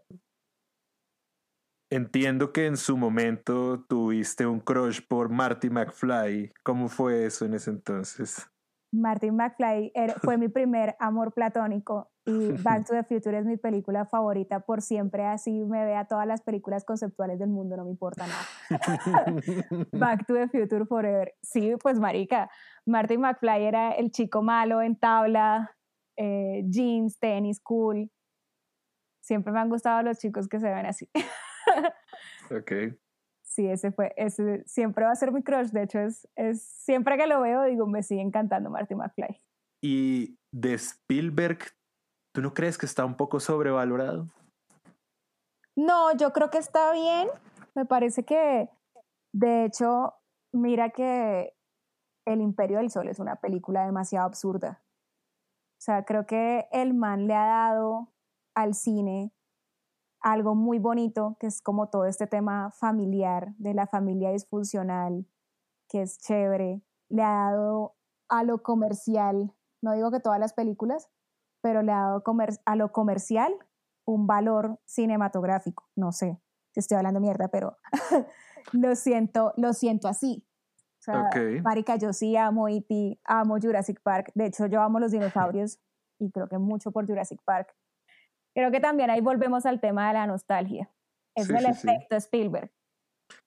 Entiendo que en su momento tuviste un crush por Marty McFly. ¿Cómo fue eso en ese entonces? Marty McFly fue mi primer amor platónico Y Back to the Future es mi película favorita por siempre, así me vea todas las películas conceptuales del mundo, no me importa nada. Back to the Future Forever. Sí, pues marica, Martin McFly era el chico malo en tabla, eh, jeans, tenis, cool. Siempre me han gustado los chicos que se ven así. ok. Sí, ese fue, ese siempre va a ser mi crush. De hecho, es, es siempre que lo veo, digo, me sigue encantando Martin McFly. ¿Y de Spielberg, tú no crees que está un poco sobrevalorado? No, yo creo que está bien. Me parece que, de hecho, mira que El Imperio del Sol es una película demasiado absurda. O sea, creo que el man le ha dado al cine algo muy bonito, que es como todo este tema familiar, de la familia disfuncional, que es chévere. Le ha dado a lo comercial, no digo que todas las películas, pero le ha dado a lo comercial un valor cinematográfico. No sé si estoy hablando mierda, pero lo siento, lo siento así. O sea, marica, yo sí amo E.T., amo Jurassic Park. De hecho, yo amo los dinosaurios y creo que mucho por Jurassic Park. Creo que también ahí volvemos al tema de la nostalgia. Es el efecto Spielberg.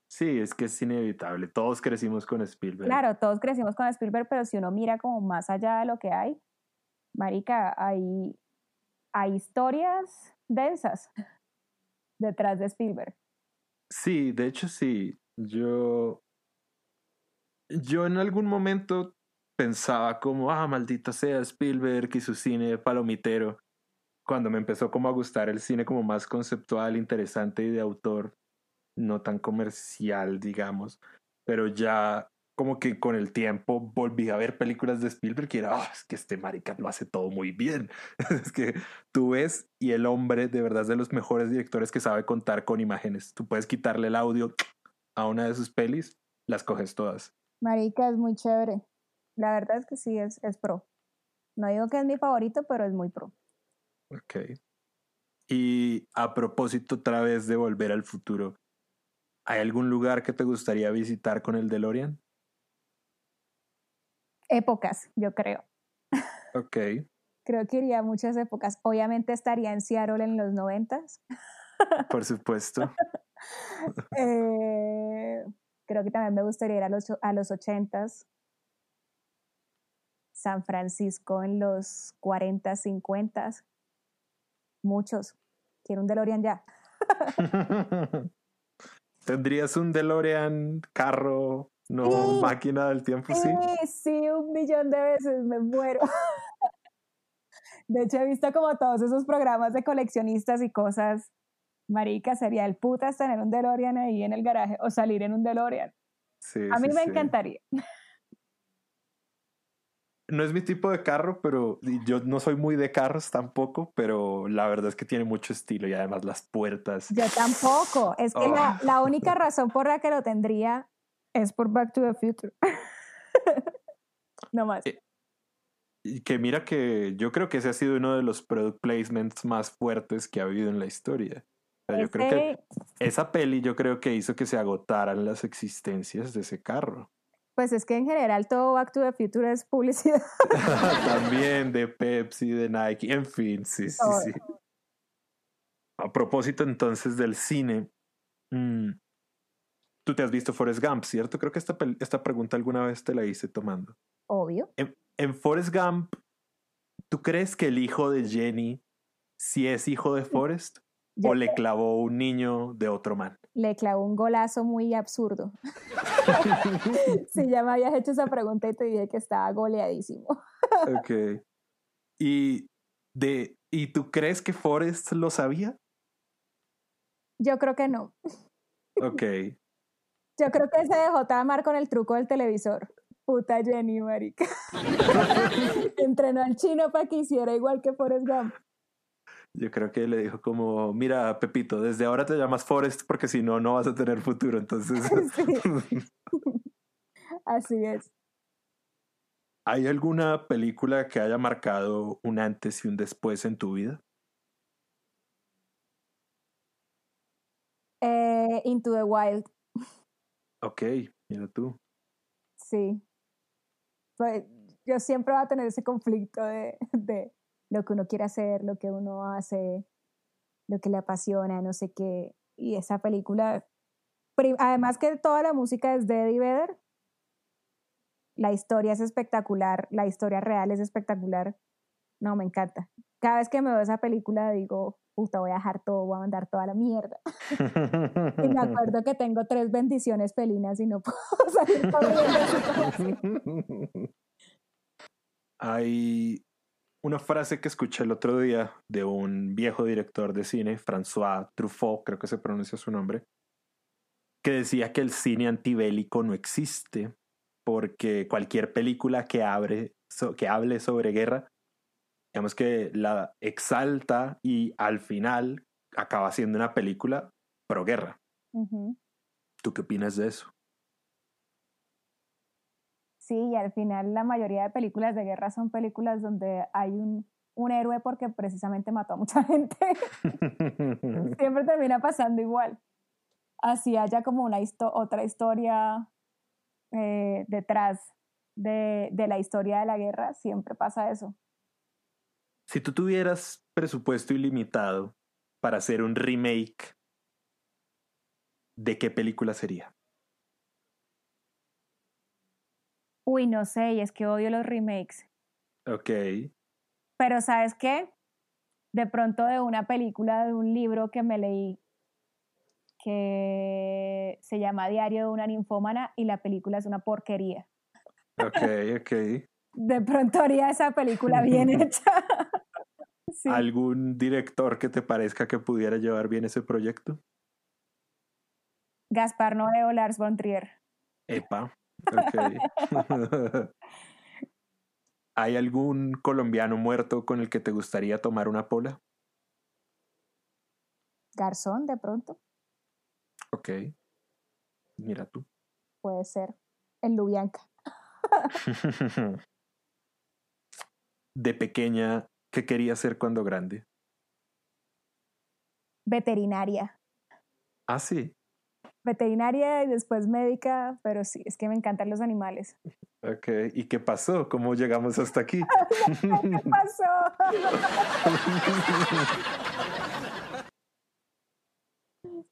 Sí, es que es inevitable. Todos crecimos con Spielberg. Claro, todos crecimos con Spielberg, pero si uno mira como más allá de lo que hay, marica, hay, hay historias densas detrás de Spielberg. Sí, de hecho sí. Yo, yo en algún momento pensaba como, ah, maldita sea Spielberg y su cine palomitero cuando me empezó como a gustar el cine como más conceptual, interesante y de autor, no tan comercial, digamos, pero ya como que con el tiempo volví a ver películas de Spielberg y era, oh, es que este marica lo hace todo muy bien. es que tú ves y el hombre de verdad es de los mejores directores que sabe contar con imágenes. Tú puedes quitarle el audio a una de sus pelis, las coges todas. Marica es muy chévere. La verdad es que sí, es, es pro. No digo que es mi favorito, pero es muy pro. Ok. Y a propósito otra vez de volver al futuro, ¿hay algún lugar que te gustaría visitar con el DeLorean? Épocas, yo creo. Ok. creo que iría a muchas épocas. Obviamente estaría en Seattle en los noventas. Por supuesto. Eh, creo que también me gustaría ir a los, a los ochentas. San Francisco en los 40, 50 Muchos. Quiero un DeLorean ya. ¿Tendrías un DeLorean carro, no máquina del tiempo? Sí, sí, sí, un millón de veces me muero. De hecho, he visto como todos esos programas de coleccionistas y cosas. Marica, sería el putas tener un DeLorean ahí en el garaje o salir en un DeLorean. Sí, a mí me encantaría no es mi tipo de carro, pero yo no soy muy de carros tampoco, pero la verdad es que tiene mucho estilo y además las puertas. Yo tampoco. Es que la, oh. la, única razón por la que lo tendría es por Back to the Future. no más. Eh, y que mira que yo creo que ese ha sido uno de los product placements más fuertes que ha habido en la historia. Yo creo que esa peli yo creo que hizo que se agotaran las existencias de ese carro. Pues es que en general todo Back to the Future es publicidad. También de Pepsi, de Nike, en fin, sí, sí, sí. A propósito entonces del cine, mm, tú te has visto Forrest Gump, ¿cierto? Creo que esta, esta pregunta alguna vez te la hice tomando. Obvio. En, en Forrest Gump, ¿tú crees que el hijo de Jenny sí es hijo de Forrest? ¿O le clavó un niño de otro man? Le clavó un golazo muy absurdo. sí, ya me habías hecho esa pregunta y te dije que estaba goleadísimo. ok. ¿Y, de, ¿Y tú crees que Forrest lo sabía? Yo creo que no. Ok. Yo creo que se dejó tamar con el truco del televisor. Puta Jenny, marica. Entrenó al chino para que hiciera igual que Forrest Gump. Yo creo que le dijo como, mira, Pepito, desde ahora te llamas Forrest porque si no, no vas a tener futuro. Entonces... Así es. ¿Hay alguna película que haya marcado un antes y un después en tu vida? Eh, Into the Wild. Ok, mira tú. Sí. Pues, yo siempre voy a tener ese conflicto de lo que uno quiere hacer, lo que uno hace, lo que le apasiona, no sé qué. Y esa película, además que toda la música es de Eddie Vedder, la historia es espectacular, la historia real es espectacular. No, me encanta. Cada vez que me veo esa película digo, puta, voy a dejar todo, voy a mandar toda la mierda. y me acuerdo que tengo tres bendiciones felinas y no puedo salir corriendo. Hay una frase que escuché el otro día de un viejo director de cine, François Truffaut, creo que se pronuncia su nombre, que decía que el cine antibélico no existe porque cualquier película que, abre, que hable sobre guerra, digamos que la exalta y al final acaba siendo una película pro guerra. ¿Tú qué opinas de eso? Sí, y al final la mayoría de películas de guerra son películas donde hay un, un héroe porque precisamente mató a mucha gente. Siempre termina pasando igual. Así haya como una otra historia eh, detrás de, de la historia de la guerra, siempre pasa eso. Si tú tuvieras presupuesto ilimitado para hacer un remake, ¿de qué película sería? Uy, no sé, y es que odio los remakes. Ok. Pero ¿sabes qué? De pronto de una película, de un libro que me leí que se llama Diario de una ninfómana y la película es una porquería. Ok, ok. De pronto haría esa película bien hecha. ¿Algún director que te parezca que pudiera llevar bien ese proyecto? Gaspar Noé o Lars von Trier. Epa, ¿Hay algún colombiano muerto con el que te gustaría tomar una pola? Garzón, de pronto. Ok. Mira tú. Puede ser. En Lubianca. de pequeña, ¿qué quería ser cuando grande? Veterinaria. Ah, sí veterinaria y después médica, pero sí, es que me encantan los animales. Ok, ¿y qué pasó? ¿Cómo llegamos hasta aquí? ¿Qué pasó?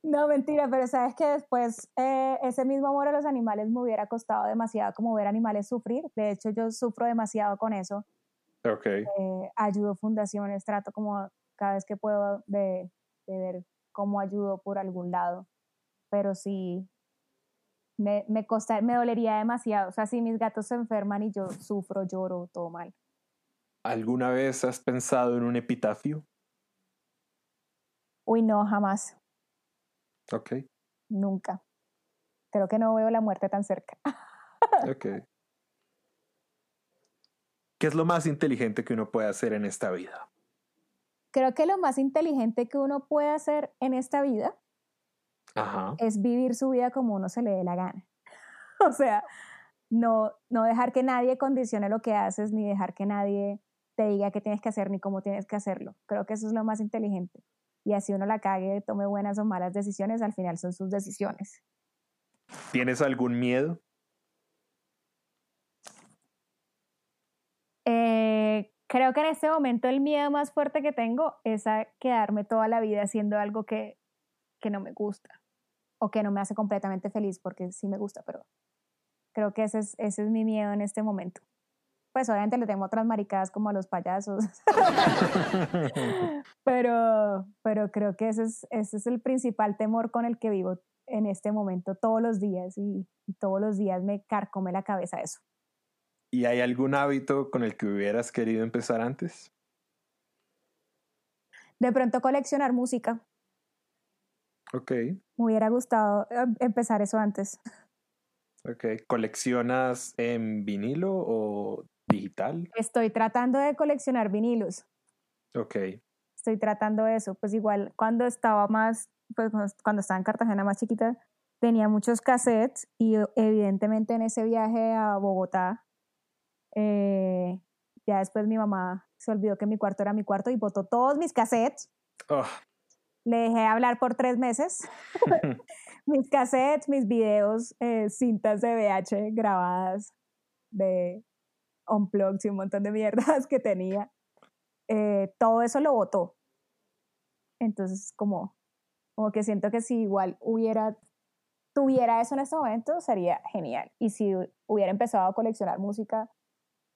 no, mentira, pero sabes que después eh, ese mismo amor a los animales me hubiera costado demasiado como ver animales sufrir. De hecho, yo sufro demasiado con eso. Ok. Eh, ayudo fundaciones, trato como cada vez que puedo de, de ver cómo ayudo por algún lado pero sí me, me, me dolería demasiado. O sea, si mis gatos se enferman y yo sufro, lloro, todo mal. ¿Alguna vez has pensado en un epitafio? Uy, no, jamás. Ok. Nunca. Creo que no veo la muerte tan cerca. ok. ¿Qué es lo más inteligente que uno puede hacer en esta vida? Creo que lo más inteligente que uno puede hacer en esta vida es vivir su vida como uno se le dé la gana. o sea, no, no dejar que nadie condicione lo que haces, ni dejar que nadie te diga qué tienes que hacer, ni cómo tienes que hacerlo. Creo que eso es lo más inteligente. Y así uno la cague, tome buenas o malas decisiones, al final son sus decisiones. ¿Tienes algún miedo? Eh, creo que en este momento el miedo más fuerte que tengo es a quedarme toda la vida haciendo algo que, que no me gusta o que no me hace completamente feliz, porque sí me gusta, pero creo que ese es, ese es mi miedo en este momento. Pues obviamente le tengo otras maricadas como a los payasos, pero, pero creo que ese es, ese es el principal temor con el que vivo en este momento todos los días y, y todos los días me carcome la cabeza eso. ¿Y hay algún hábito con el que hubieras querido empezar antes? De pronto coleccionar música. Ok. Me hubiera gustado eh, empezar eso antes. Ok. ¿Coleccionas en vinilo o digital? Estoy tratando de coleccionar vinilos. Ok. Estoy tratando eso. Pues igual cuando estaba más, pues cuando estaba en Cartagena más chiquita, tenía muchos cassettes y evidentemente en ese viaje a Bogotá, eh, ya después mi mamá se olvidó que mi cuarto era mi cuarto y botó todos mis cassettes. Oh, le dejé hablar por tres meses. mis cassettes, mis videos, eh, cintas de VH grabadas de unplugged y un montón de mierdas que tenía. eh, todo eso lo votó. Entonces, como, como que siento que si igual hubiera, tuviera eso en este momento, sería genial. Y si hubiera empezado a coleccionar música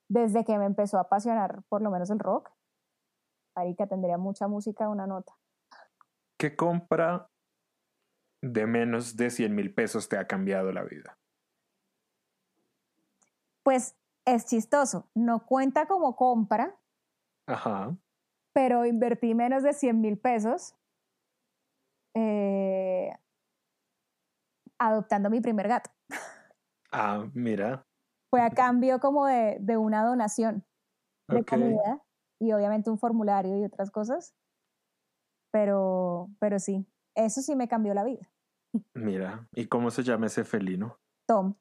desde que me empezó a apasionar por lo menos el rock, que tendría mucha música, una nota. ¿Qué compra de menos de 100 mil pesos te ha cambiado la vida? Pues es chistoso, no cuenta como compra. Ajá. Pero invertí menos de 100 mil pesos eh, adoptando mi primer gato. Ah, mira. Fue a cambio como de, de una donación de comida y obviamente un formulario y otras cosas. Pero, pero sí, eso sí me cambió la vida. Mira, ¿y cómo se llama ese felino? Tom.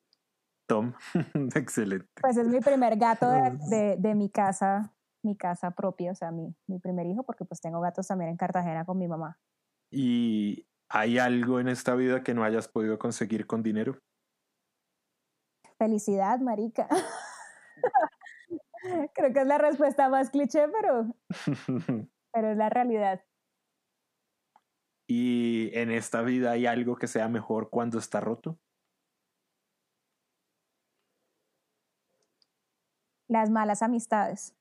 Tom, excelente. Pues es mi primer gato de, de, mi casa, mi casa propia, o sea, mi, mi primer hijo, porque pues tengo gatos también en Cartagena con mi mamá. ¿Y hay algo en esta vida que no hayas podido conseguir con dinero? Felicidad, marica. Creo que es la respuesta más cliché, pero, pero es la realidad. ¿Y en esta vida hay algo que sea mejor cuando está roto? Las malas amistades.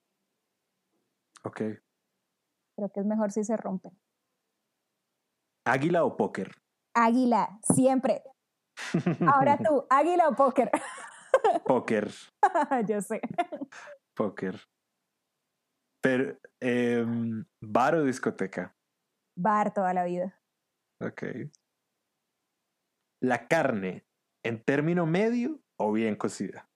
Ok. Creo que es mejor si se rompen. ¿Águila o póker? Águila, siempre. Ahora tú, águila o póker. Póker. Yo sé. Póker. Pero, em, ¿bar o discoteca? Bar toda la vida. Ok. ¿La carne en término medio o bien cocida?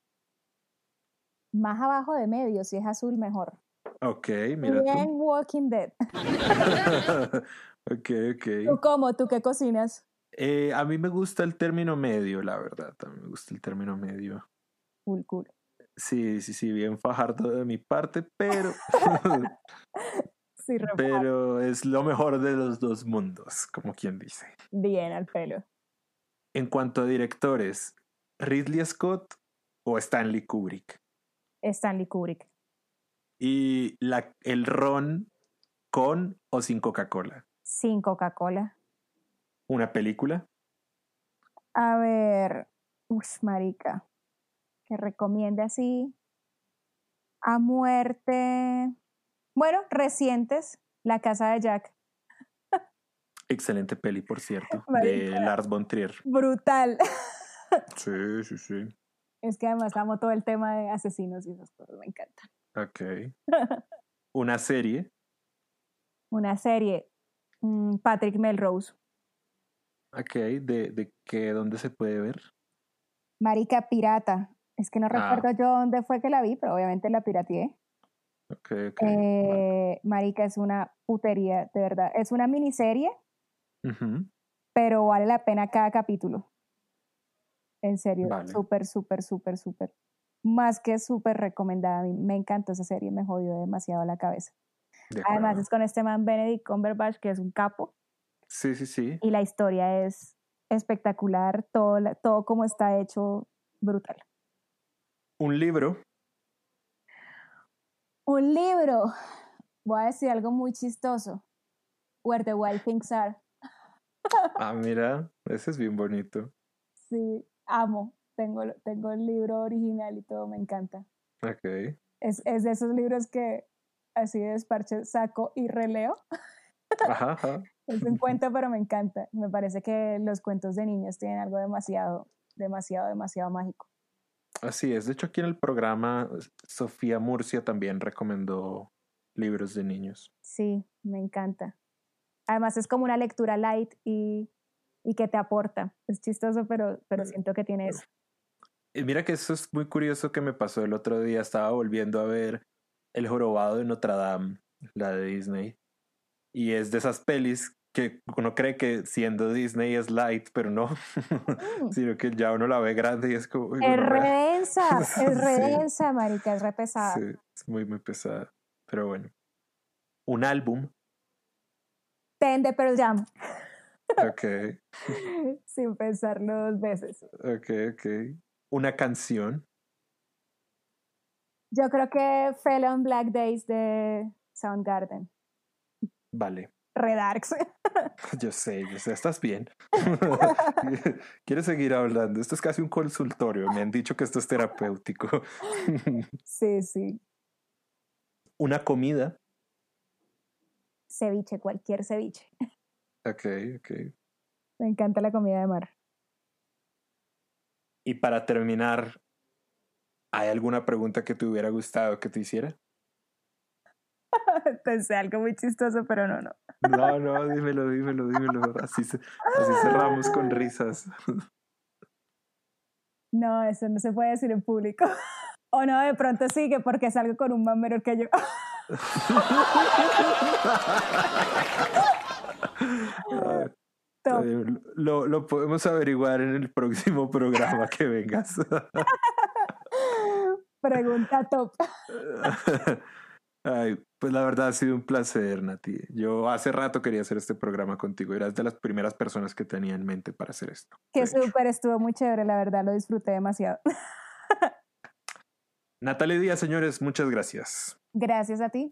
Más abajo de medio, si es azul, mejor. Ok, mira bien Walking Dead. ok, ok. ¿Tú cómo? ¿Tú qué cocinas? Eh, a mí me gusta el término medio, la verdad. A mí me gusta el término medio. Cool, cool. Sí, sí, sí, bien fajardo de mi parte, pero. pero es lo mejor de los dos mundos, como quien dice. Bien, al pelo. En cuanto a directores, ¿Ridley Scott o Stanley Kubrick? Stanley Kubrick. ¿Y la, el ron con o sin Coca-Cola? Sin Coca-Cola. ¿Una película? A ver, uff, marica que recomiende así a muerte. Bueno, recientes, La Casa de Jack. Excelente peli, por cierto, de Lars von Trier. Brutal. Sí, sí, sí. Es que además amo todo el tema de asesinos y esas cosas, me encantan. Ok. ¿Una serie? Una serie. Mm, Patrick Melrose. Ok, ¿de, de qué, dónde se puede ver? Marica Pirata. Es que no ah. recuerdo yo dónde fue que la vi, pero obviamente la pirateé. Ok, ok. Eh, Marica, es una putería, de verdad. Es una miniserie, pero vale la pena cada capítulo. En serio, súper, súper, súper, súper. Más que súper recomendada. A mí me encantó esa serie, me jodió demasiado la cabeza. Además es con este man Benedict Cumberbatch, que es un capo. Sí, sí, sí. Y la historia es espectacular, todo, todo como está hecho, brutal. Un libro. Un libro. Voy a decir algo muy chistoso. Where the Wild Things Are. ah, mira, ese es bien bonito. Sí, amo. Tengo, tengo el libro original y todo, me encanta. Ok. Es, es de esos libros que así de desparche saco y releo. Ajá, ajá. Es un cuento, pero me encanta. Me parece que los cuentos de niños tienen algo demasiado, demasiado, demasiado mágico. Así es. De hecho, aquí en el programa, Sofía Murcia también recomendó libros de niños. Sí, me encanta. Además, es como una lectura light y, y que te aporta. Es chistoso, pero, pero siento que tiene eso. Y mira que eso es muy curioso que me pasó el otro día. Estaba volviendo a ver El Jorobado de Notre Dame, la de Disney. Y es de esas pelis que uno cree que siendo Disney es light, pero no, mm. sino que ya uno la ve grande y es como... es redensa, es redensa, marica, es re pesada. Sí, es muy, muy pesada, pero bueno. Un álbum. Ten de Pearl Jam. Ok. Sin pensarlo dos veces. Ok, ok. Una canción. Yo creo que Fell on Black Days de Soundgarden. Vale. Redarks. Yo sé, yo sé, estás bien. ¿Quieres seguir hablando? Esto es casi un consultorio. Me han dicho que esto es terapéutico. sí, sí. Una comida. Ceviche, cualquier ceviche. Ok, ok. Me encanta la comida de mar. Y para terminar, ¿hay alguna pregunta que te hubiera gustado que te hiciera? Pensé algo muy chistoso, pero no, no. No, no, dímelo, dímelo, dímelo. Así, así cerramos con risas. No, eso no se puede decir en público. O no, de pronto sí, que porque salgo con un más menor que yo. Lo, lo podemos averiguar en el próximo programa que vengas. Pregunta top. Ay, pues la verdad ha sido un placer, Nati. Yo hace rato quería hacer este programa contigo. Eras de las primeras personas que tenía en mente para hacer esto. Que súper, estuvo muy chévere, la verdad, lo disfruté demasiado. Natalia Díaz, señores, muchas gracias. Gracias a ti.